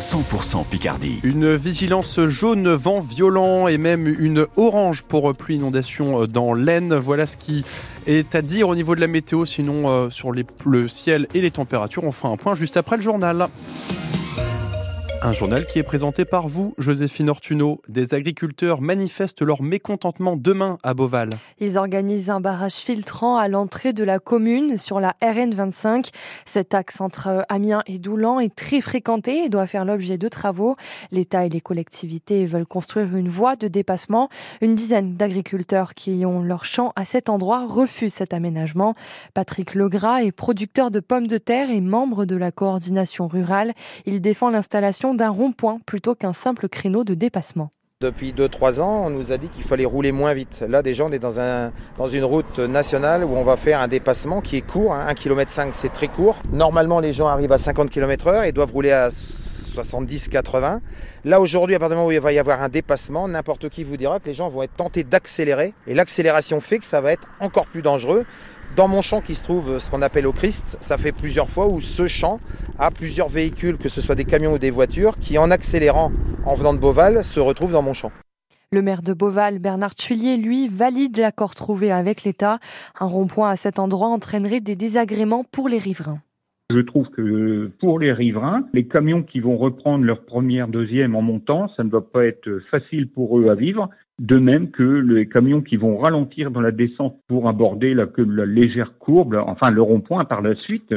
100% Picardie. Une vigilance jaune, vent violent et même une orange pour pluie inondation dans l'Aisne. Voilà ce qui est à dire au niveau de la météo. Sinon, euh, sur le ciel et les températures, on fera un point juste après le journal. Un journal qui est présenté par vous, Joséphine Ortuno. Des agriculteurs manifestent leur mécontentement demain à Beauval. Ils organisent un barrage filtrant à l'entrée de la commune sur la RN 25. Cet axe entre Amiens et Doulan est très fréquenté et doit faire l'objet de travaux. L'État et les collectivités veulent construire une voie de dépassement. Une dizaine d'agriculteurs qui ont leur champ à cet endroit refusent cet aménagement. Patrick Legras est producteur de pommes de terre et membre de la coordination rurale. Il défend l'installation d'un rond-point plutôt qu'un simple créneau de dépassement. Depuis 2-3 ans, on nous a dit qu'il fallait rouler moins vite. Là, déjà, on est dans, un, dans une route nationale où on va faire un dépassement qui est court. 1 km 5, c'est très court. Normalement, les gens arrivent à 50 km heure et doivent rouler à 70-80. Là, aujourd'hui, à partir du moment où il va y avoir un dépassement, n'importe qui vous dira que les gens vont être tentés d'accélérer. Et l'accélération fait que ça va être encore plus dangereux. Dans mon champ qui se trouve ce qu'on appelle au Christ, ça fait plusieurs fois où ce champ a plusieurs véhicules, que ce soit des camions ou des voitures, qui en accélérant en venant de Beauval se retrouvent dans mon champ. Le maire de Beauval, Bernard Tuillier, lui, valide l'accord trouvé avec l'État. Un rond-point à cet endroit entraînerait des désagréments pour les riverains. Je trouve que pour les riverains, les camions qui vont reprendre leur première, deuxième en montant, ça ne va pas être facile pour eux à vivre. De même que les camions qui vont ralentir dans la descente pour aborder la, la légère courbe, enfin le rond-point par la suite,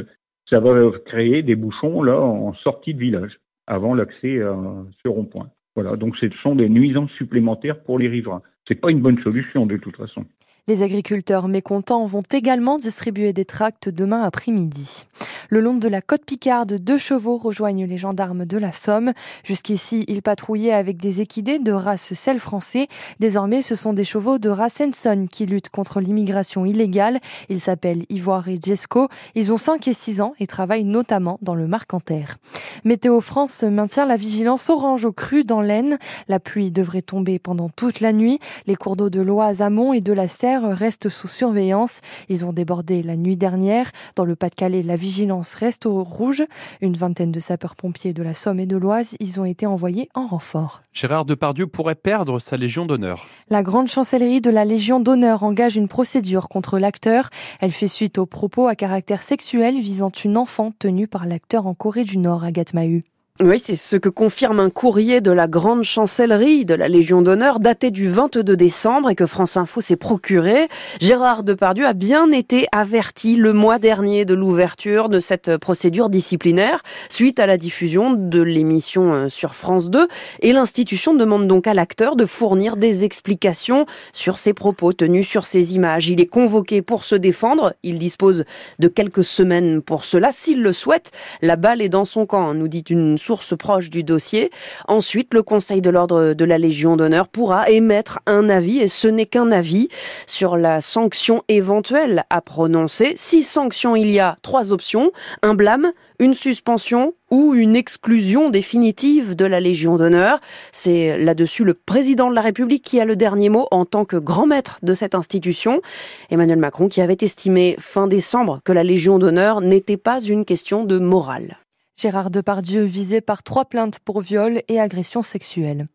ça va créer des bouchons là en sortie de village avant l'accès à ce rond-point. Voilà, donc ce sont des nuisances supplémentaires pour les riverains. C'est pas une bonne solution de toute façon. Les agriculteurs mécontents vont également distribuer des tracts demain après-midi. Le long de la côte Picarde, deux chevaux rejoignent les gendarmes de la Somme. Jusqu'ici, ils patrouillaient avec des équidés de race sel français. Désormais, ce sont des chevaux de race Henson qui luttent contre l'immigration illégale. Ils s'appellent Ivoire et Jesco. Ils ont 5 et 6 ans et travaillent notamment dans le Marcanterre. Météo France maintient la vigilance orange au cru dans l'Aisne. La pluie devrait tomber pendant toute la nuit. Les cours d'eau de l'Oise amont et de la Restent sous surveillance. Ils ont débordé la nuit dernière. Dans le Pas-de-Calais, la vigilance reste au rouge. Une vingtaine de sapeurs-pompiers de la Somme et de l'Oise, ils ont été envoyés en renfort. Gérard Depardieu pourrait perdre sa Légion d'honneur. La grande chancellerie de la Légion d'honneur engage une procédure contre l'acteur. Elle fait suite aux propos à caractère sexuel visant une enfant tenue par l'acteur en Corée du Nord, Agathe Mahut. Oui, c'est ce que confirme un courrier de la grande chancellerie de la Légion d'honneur daté du 22 décembre et que France Info s'est procuré. Gérard Depardieu a bien été averti le mois dernier de l'ouverture de cette procédure disciplinaire suite à la diffusion de l'émission euh, sur France 2 et l'institution demande donc à l'acteur de fournir des explications sur ses propos tenus sur ses images. Il est convoqué pour se défendre. Il dispose de quelques semaines pour cela. S'il le souhaite, la balle est dans son camp, nous dit une source proche du dossier. Ensuite, le Conseil de l'ordre de la Légion d'honneur pourra émettre un avis, et ce n'est qu'un avis, sur la sanction éventuelle à prononcer. Si sanction il y a, trois options. Un blâme, une suspension ou une exclusion définitive de la Légion d'honneur. C'est là-dessus le président de la République qui a le dernier mot en tant que grand maître de cette institution. Emmanuel Macron qui avait estimé fin décembre que la Légion d'honneur n'était pas une question de morale. Gérard Depardieu visé par trois plaintes pour viol et agression sexuelle.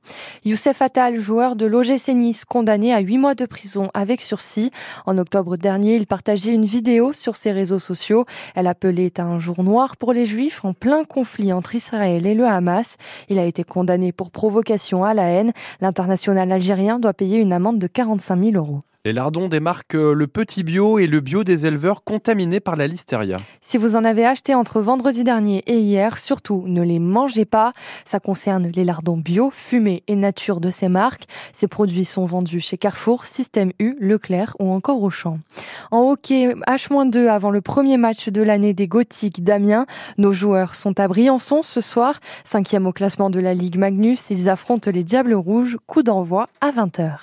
Youssef Attal, joueur de l'OGC Nice, condamné à huit mois de prison avec sursis. En octobre dernier, il partageait une vidéo sur ses réseaux sociaux. Elle appelait à un jour noir pour les Juifs en plein conflit entre Israël et le Hamas. Il a été condamné pour provocation à la haine. L'international algérien doit payer une amende de 45 000 euros. Les lardons démarquent le petit bio et le bio des éleveurs contaminés par la listeria. Si vous en avez acheté entre vendredi dernier et hier, surtout ne les mangez pas. Ça concerne les lardons bio, fumés et nature de ces marques. Ces produits sont vendus chez Carrefour, Système U, Leclerc ou encore Auchan. En hockey, H-2 avant le premier match de l'année des Gothiques d'Amiens. Nos joueurs sont à Briançon ce soir. Cinquième au classement de la Ligue Magnus, ils affrontent les Diables Rouges. Coup d'envoi à 20h.